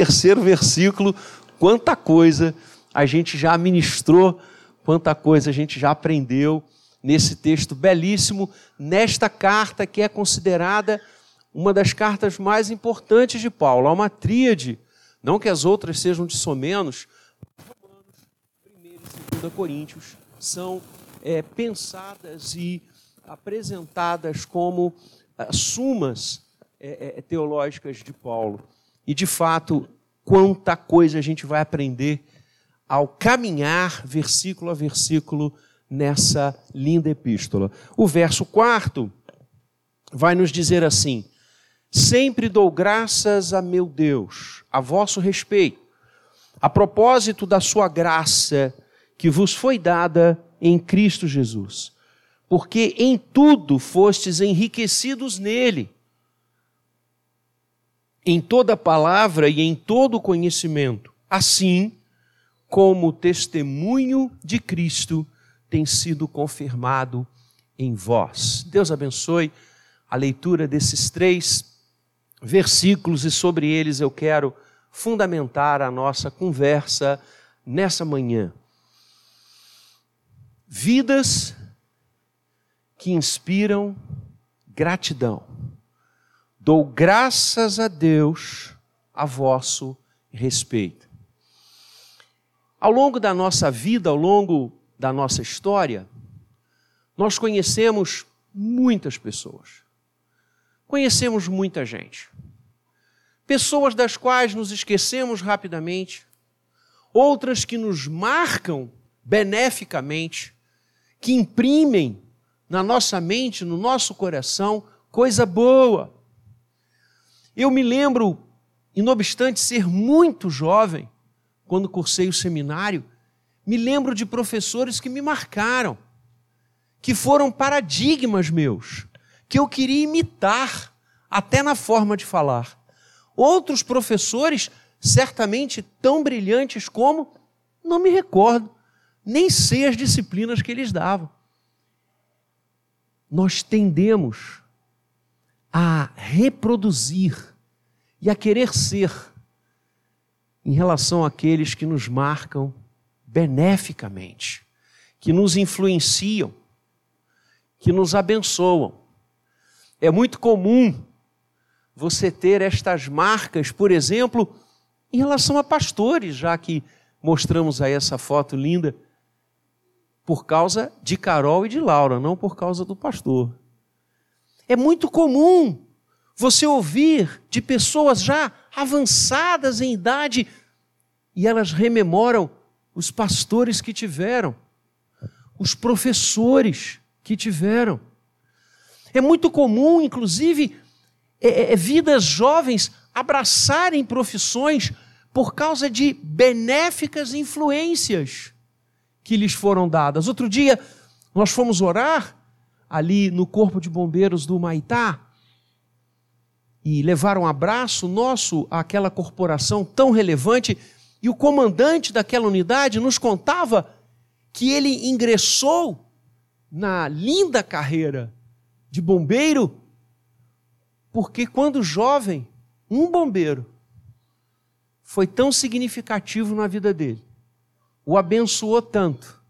terceiro versículo, quanta coisa a gente já ministrou, quanta coisa a gente já aprendeu nesse texto belíssimo, nesta carta que é considerada uma das cartas mais importantes de Paulo. Há uma tríade, não que as outras sejam de somenos, Romanos, 1 e 2 Coríntios são é, pensadas e apresentadas como ah, sumas é, é, teológicas de Paulo. E, de fato, quanta coisa a gente vai aprender ao caminhar versículo a versículo nessa linda epístola. O verso quarto vai nos dizer assim: Sempre dou graças a meu Deus, a vosso respeito, a propósito da sua graça que vos foi dada em Cristo Jesus, porque em tudo fostes enriquecidos nele, em toda palavra e em todo conhecimento, assim como o testemunho de Cristo tem sido confirmado em vós. Deus abençoe a leitura desses três versículos e sobre eles eu quero fundamentar a nossa conversa nessa manhã. Vidas que inspiram gratidão. Dou graças a Deus a vosso respeito. Ao longo da nossa vida, ao longo da nossa história, nós conhecemos muitas pessoas. Conhecemos muita gente. Pessoas das quais nos esquecemos rapidamente, outras que nos marcam beneficamente, que imprimem na nossa mente, no nosso coração, coisa boa. Eu me lembro, e não obstante ser muito jovem, quando cursei o seminário, me lembro de professores que me marcaram, que foram paradigmas meus que eu queria imitar, até na forma de falar. Outros professores, certamente tão brilhantes como, não me recordo, nem sei as disciplinas que eles davam. Nós tendemos reproduzir e a querer ser em relação àqueles que nos marcam beneficamente, que nos influenciam, que nos abençoam. É muito comum você ter estas marcas, por exemplo, em relação a pastores, já que mostramos aí essa foto linda, por causa de Carol e de Laura, não por causa do pastor. É muito comum você ouvir de pessoas já avançadas em idade e elas rememoram os pastores que tiveram, os professores que tiveram. É muito comum, inclusive, é, é, é, vidas jovens abraçarem profissões por causa de benéficas influências que lhes foram dadas. Outro dia, nós fomos orar ali no Corpo de Bombeiros do Maitá e levar um abraço nosso àquela corporação tão relevante. E o comandante daquela unidade nos contava que ele ingressou na linda carreira de bombeiro, porque quando jovem, um bombeiro foi tão significativo na vida dele, o abençoou tanto,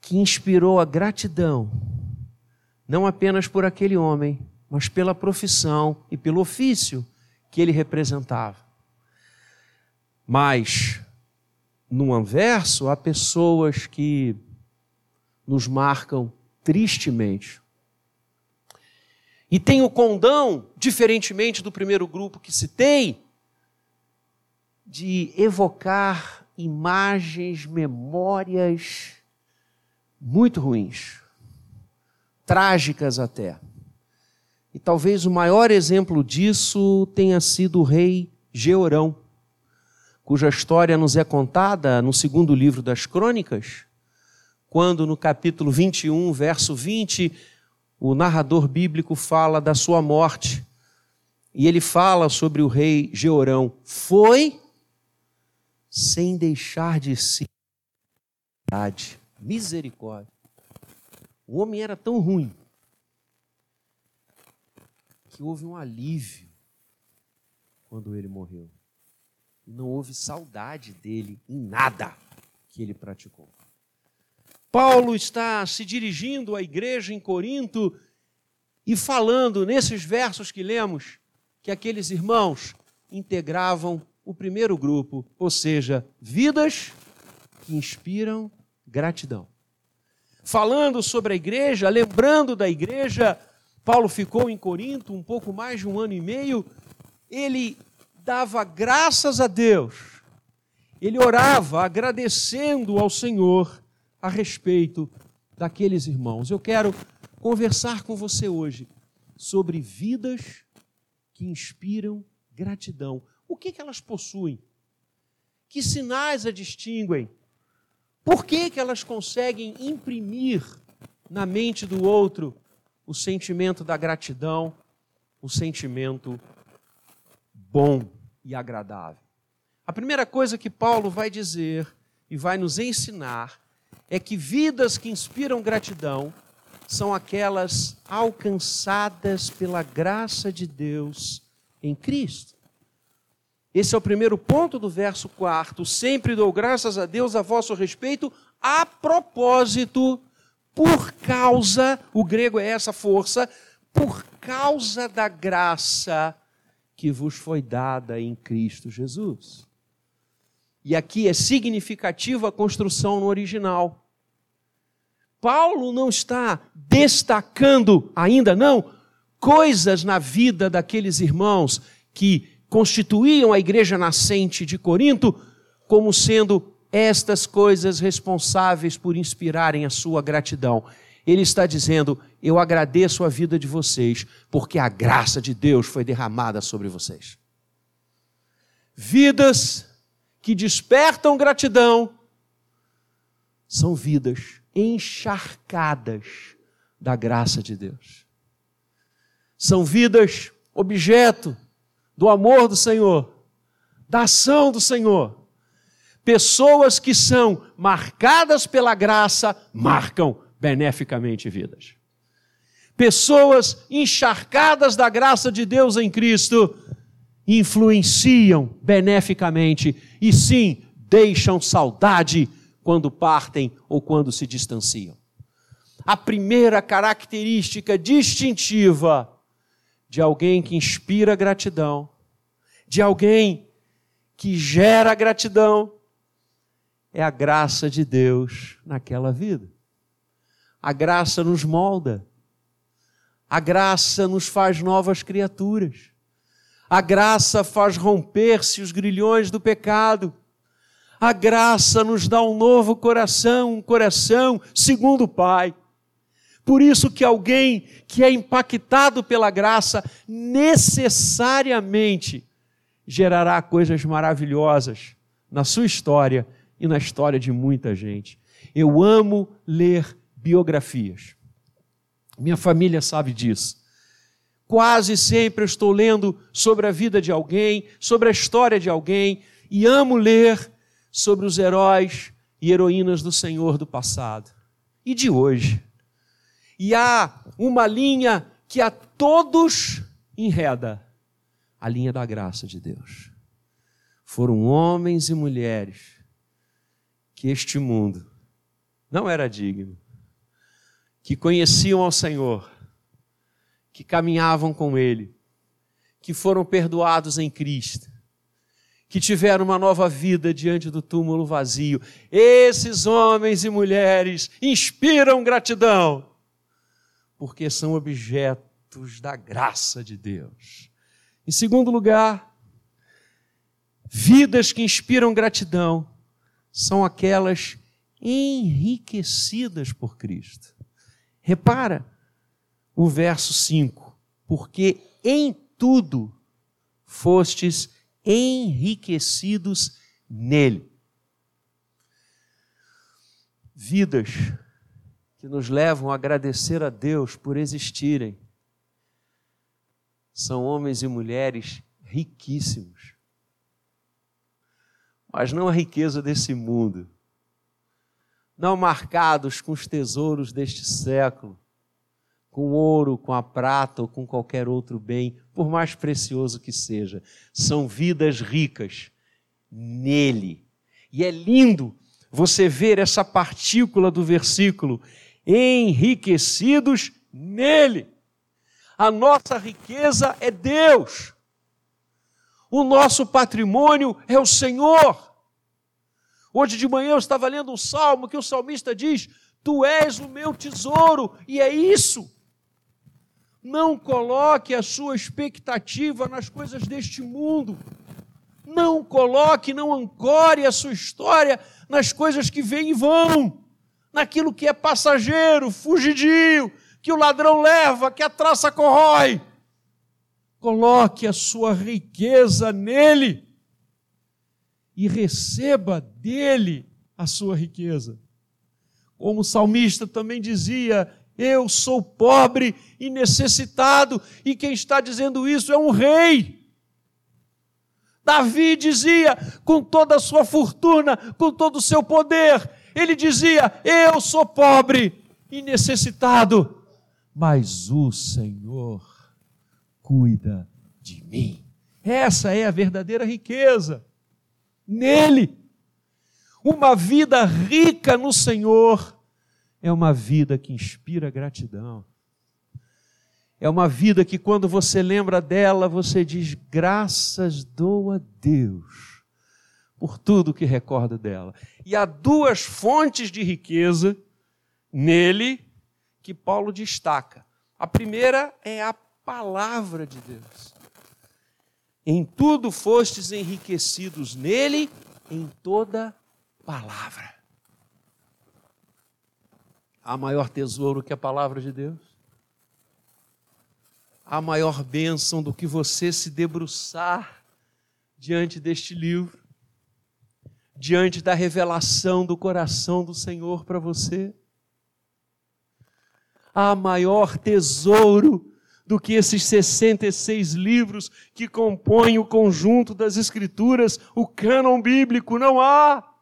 que inspirou a gratidão, não apenas por aquele homem, mas pela profissão e pelo ofício que ele representava. Mas, no anverso, há pessoas que nos marcam tristemente. E tem o condão, diferentemente do primeiro grupo que citei, de evocar imagens, memórias muito ruins, trágicas até. E talvez o maior exemplo disso tenha sido o rei Georão, cuja história nos é contada no segundo livro das Crônicas, quando no capítulo 21, verso 20, o narrador bíblico fala da sua morte. E ele fala sobre o rei Georão. Foi sem deixar de si misericórdia. O homem era tão ruim que houve um alívio quando ele morreu. E não houve saudade dele em nada que ele praticou. Paulo está se dirigindo à igreja em Corinto e falando nesses versos que lemos que aqueles irmãos integravam o primeiro grupo, ou seja, vidas que inspiram gratidão. Falando sobre a igreja, lembrando da igreja, Paulo ficou em Corinto um pouco mais de um ano e meio, ele dava graças a Deus, ele orava agradecendo ao Senhor a respeito daqueles irmãos. Eu quero conversar com você hoje sobre vidas que inspiram gratidão. O que, que elas possuem? Que sinais a distinguem? Por que, que elas conseguem imprimir na mente do outro o sentimento da gratidão, o sentimento bom e agradável? A primeira coisa que Paulo vai dizer e vai nos ensinar é que vidas que inspiram gratidão são aquelas alcançadas pela graça de Deus em Cristo. Esse é o primeiro ponto do verso 4. Sempre dou graças a Deus a vosso respeito, a propósito, por causa, o grego é essa força, por causa da graça que vos foi dada em Cristo Jesus. E aqui é significativa a construção no original. Paulo não está destacando, ainda não, coisas na vida daqueles irmãos que constituíam a igreja nascente de Corinto como sendo estas coisas responsáveis por inspirarem a sua gratidão. Ele está dizendo: Eu agradeço a vida de vocês, porque a graça de Deus foi derramada sobre vocês. Vidas que despertam gratidão são vidas encharcadas da graça de Deus. São vidas objeto do amor do Senhor, da ação do Senhor. Pessoas que são marcadas pela graça marcam beneficamente vidas. Pessoas encharcadas da graça de Deus em Cristo influenciam beneficamente e sim deixam saudade quando partem ou quando se distanciam. A primeira característica distintiva de alguém que inspira gratidão, de alguém que gera gratidão, é a graça de Deus naquela vida. A graça nos molda. A graça nos faz novas criaturas. A graça faz romper-se os grilhões do pecado. A graça nos dá um novo coração, um coração segundo o Pai. Por isso que alguém que é impactado pela graça necessariamente gerará coisas maravilhosas na sua história e na história de muita gente. Eu amo ler biografias. Minha família sabe disso. Quase sempre eu estou lendo sobre a vida de alguém, sobre a história de alguém, e amo ler sobre os heróis e heroínas do Senhor do passado e de hoje. E há uma linha que a todos enreda a linha da graça de Deus. Foram homens e mulheres que este mundo não era digno, que conheciam ao Senhor, que caminhavam com Ele, que foram perdoados em Cristo que tiveram uma nova vida diante do túmulo vazio. Esses homens e mulheres inspiram gratidão, porque são objetos da graça de Deus. Em segundo lugar, vidas que inspiram gratidão são aquelas enriquecidas por Cristo. Repara o verso 5: porque em tudo fostes enriquecidos nele. Vidas que nos levam a agradecer a Deus por existirem são homens e mulheres riquíssimos. Mas não a riqueza desse mundo, não marcados com os tesouros deste século, com ouro, com a prata ou com qualquer outro bem, por mais precioso que seja. São vidas ricas nele. E é lindo você ver essa partícula do versículo: enriquecidos nele. A nossa riqueza é Deus. O nosso patrimônio é o Senhor. Hoje de manhã eu estava lendo um salmo que o salmista diz: Tu és o meu tesouro, e é isso. Não coloque a sua expectativa nas coisas deste mundo. Não coloque, não ancore a sua história nas coisas que vêm e vão, naquilo que é passageiro, fugidio, que o ladrão leva, que a traça corrói. Coloque a sua riqueza nele e receba dele a sua riqueza. Como o salmista também dizia: Eu sou pobre e necessitado, e quem está dizendo isso é um rei. Davi dizia, com toda a sua fortuna, com todo o seu poder, ele dizia: Eu sou pobre e necessitado, mas o Senhor cuida de mim. Essa é a verdadeira riqueza. Nele. Uma vida rica no Senhor é uma vida que inspira gratidão. É uma vida que, quando você lembra dela, você diz: graças dou a Deus por tudo que recorda dela. E há duas fontes de riqueza nele que Paulo destaca. A primeira é a palavra de Deus. Em tudo fostes enriquecidos nele, em toda palavra. Há maior tesouro que a palavra de Deus? Há maior bênção do que você se debruçar diante deste livro, diante da revelação do coração do Senhor para você? Há maior tesouro do que esses 66 livros que compõem o conjunto das Escrituras, o cânon bíblico, não há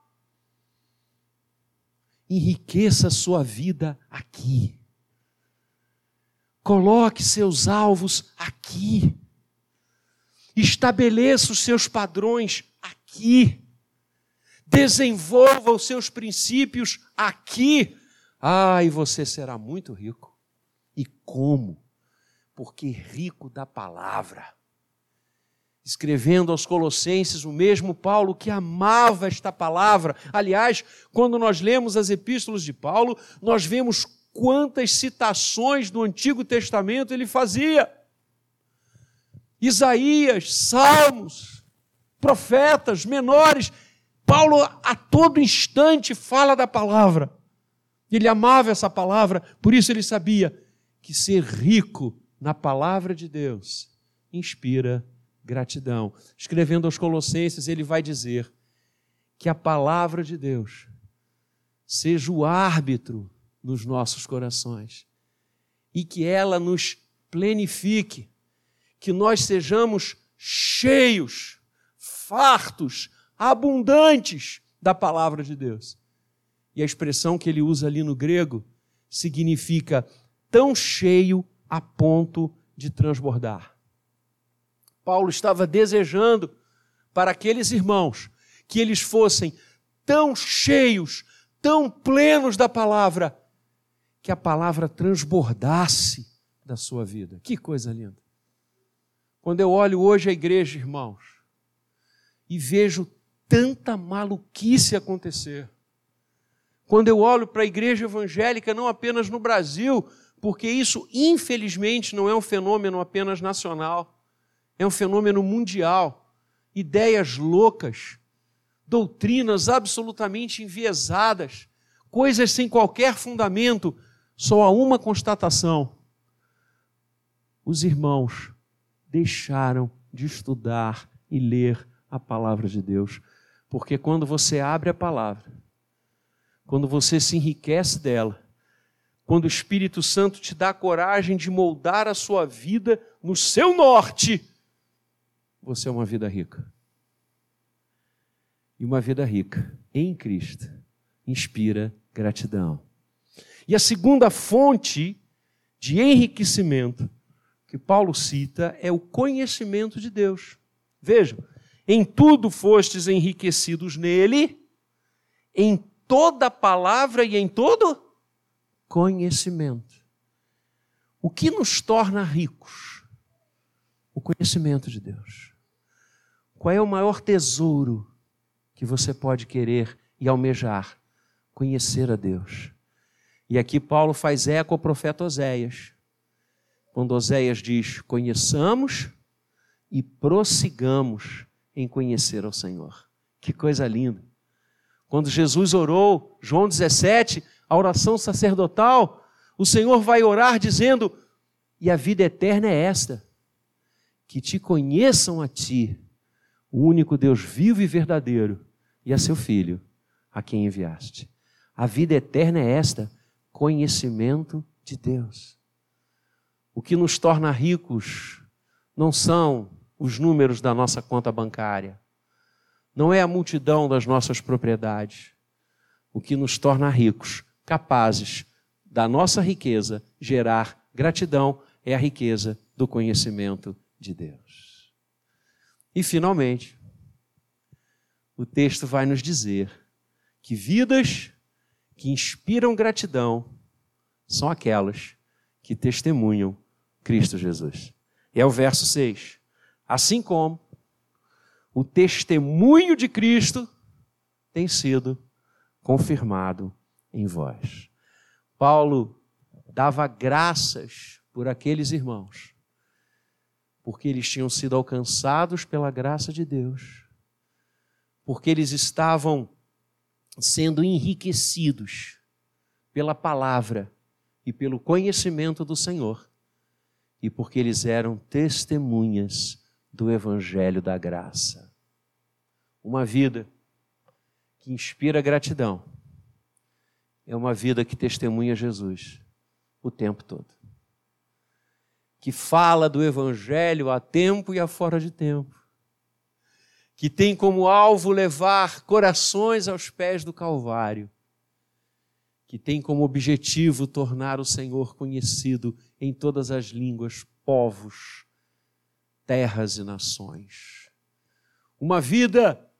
enriqueça a sua vida aqui. Coloque seus alvos aqui. Estabeleça os seus padrões aqui. Desenvolva os seus princípios aqui. Ah, e você será muito rico. E como? Porque rico da palavra escrevendo aos Colossenses, o mesmo Paulo que amava esta palavra. Aliás, quando nós lemos as epístolas de Paulo, nós vemos quantas citações do Antigo Testamento ele fazia. Isaías, Salmos, profetas menores. Paulo a todo instante fala da palavra. Ele amava essa palavra, por isso ele sabia que ser rico na palavra de Deus inspira gratidão. Escrevendo aos Colossenses, ele vai dizer que a palavra de Deus seja o árbitro nos nossos corações e que ela nos plenifique, que nós sejamos cheios, fartos, abundantes da palavra de Deus. E a expressão que ele usa ali no grego significa tão cheio a ponto de transbordar. Paulo estava desejando para aqueles irmãos que eles fossem tão cheios, tão plenos da palavra, que a palavra transbordasse da sua vida. Que coisa linda. Quando eu olho hoje a igreja, irmãos, e vejo tanta maluquice acontecer, quando eu olho para a igreja evangélica, não apenas no Brasil, porque isso, infelizmente, não é um fenômeno apenas nacional é um fenômeno mundial. Ideias loucas, doutrinas absolutamente enviesadas, coisas sem qualquer fundamento, só há uma constatação: os irmãos deixaram de estudar e ler a palavra de Deus. Porque quando você abre a palavra, quando você se enriquece dela, quando o Espírito Santo te dá coragem de moldar a sua vida no seu norte, você é uma vida rica. E uma vida rica em Cristo inspira gratidão. E a segunda fonte de enriquecimento que Paulo cita é o conhecimento de Deus. Vejam, em tudo fostes enriquecidos nele, em toda palavra e em todo conhecimento. O que nos torna ricos? O conhecimento de Deus. Qual é o maior tesouro que você pode querer e almejar? Conhecer a Deus. E aqui Paulo faz eco ao profeta Oséias. Quando Oséias diz: Conheçamos e prossigamos em conhecer ao Senhor. Que coisa linda. Quando Jesus orou, João 17, a oração sacerdotal, o Senhor vai orar dizendo: E a vida eterna é esta, que te conheçam a ti, o único Deus vivo e verdadeiro, e a seu Filho, a quem enviaste. A vida eterna é esta, conhecimento de Deus. O que nos torna ricos não são os números da nossa conta bancária, não é a multidão das nossas propriedades. O que nos torna ricos, capazes da nossa riqueza gerar gratidão, é a riqueza do conhecimento de Deus. E, finalmente, o texto vai nos dizer que vidas que inspiram gratidão são aquelas que testemunham Cristo Jesus. E é o verso 6. Assim como o testemunho de Cristo tem sido confirmado em vós. Paulo dava graças por aqueles irmãos, porque eles tinham sido alcançados pela graça de Deus, porque eles estavam sendo enriquecidos pela palavra e pelo conhecimento do Senhor, e porque eles eram testemunhas do Evangelho da Graça. Uma vida que inspira gratidão é uma vida que testemunha Jesus o tempo todo. Que fala do Evangelho a tempo e a fora de tempo que tem como alvo levar corações aos pés do Calvário, que tem como objetivo tornar o Senhor conhecido em todas as línguas, povos, terras e nações. Uma vida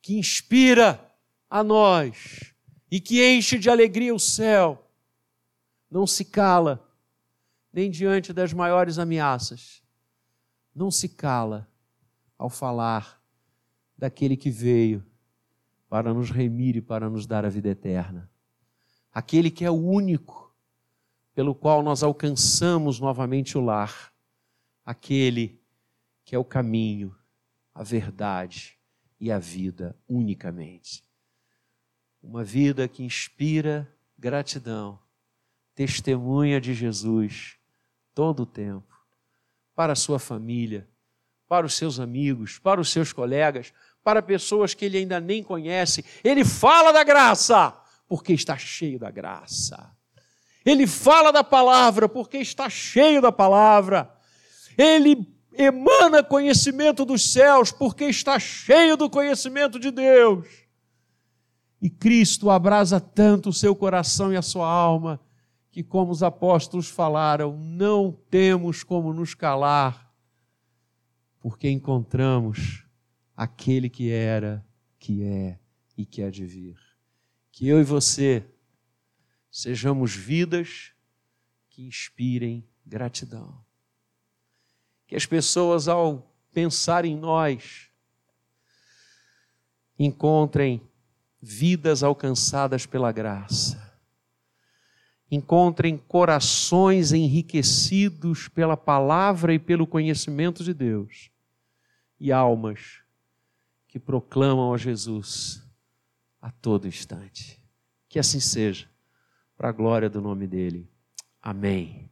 que inspira a nós e que enche de alegria o céu, não se cala nem diante das maiores ameaças, não se cala ao falar daquele que veio para nos remir e para nos dar a vida eterna. Aquele que é o único pelo qual nós alcançamos novamente o lar. Aquele que é o caminho, a verdade e a vida unicamente. Uma vida que inspira gratidão, testemunha de Jesus todo o tempo, para a sua família, para os seus amigos, para os seus colegas, para pessoas que ele ainda nem conhece. Ele fala da graça, porque está cheio da graça. Ele fala da palavra, porque está cheio da palavra. Ele emana conhecimento dos céus, porque está cheio do conhecimento de Deus. E Cristo abrasa tanto o seu coração e a sua alma, que, como os apóstolos falaram, não temos como nos calar porque encontramos aquele que era, que é e que há de vir. Que eu e você sejamos vidas que inspirem gratidão. Que as pessoas, ao pensar em nós, encontrem vidas alcançadas pela graça. Encontrem corações enriquecidos pela palavra e pelo conhecimento de Deus e almas que proclamam a Jesus a todo instante. Que assim seja, para a glória do nome dele. Amém.